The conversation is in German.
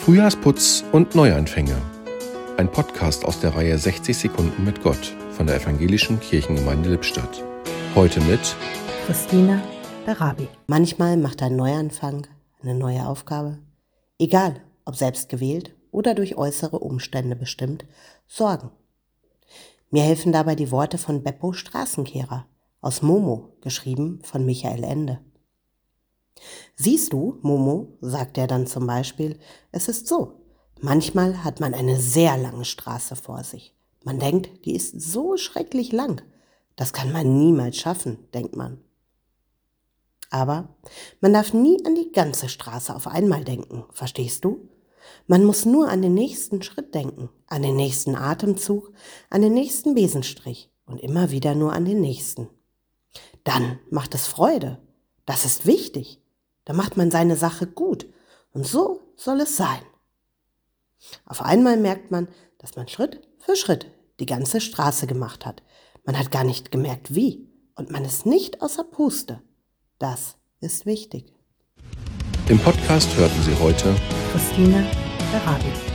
Frühjahrsputz und Neuanfänge. Ein Podcast aus der Reihe 60 Sekunden mit Gott von der Evangelischen Kirchengemeinde Lippstadt. Heute mit Christina Berabi. Manchmal macht ein Neuanfang, eine neue Aufgabe, egal ob selbst gewählt oder durch äußere Umstände bestimmt, Sorgen. Mir helfen dabei die Worte von Beppo Straßenkehrer aus Momo, geschrieben von Michael Ende. Siehst du, Momo, sagt er dann zum Beispiel, es ist so. Manchmal hat man eine sehr lange Straße vor sich. Man denkt, die ist so schrecklich lang. Das kann man niemals schaffen, denkt man. Aber man darf nie an die ganze Straße auf einmal denken, verstehst du? Man muss nur an den nächsten Schritt denken, an den nächsten Atemzug, an den nächsten Besenstrich und immer wieder nur an den nächsten. Dann macht es Freude. Das ist wichtig. Da macht man seine Sache gut. Und so soll es sein. Auf einmal merkt man, dass man Schritt für Schritt die ganze Straße gemacht hat. Man hat gar nicht gemerkt, wie. Und man ist nicht außer Puste. Das ist wichtig. Im Podcast hörten Sie heute Christine Berabi.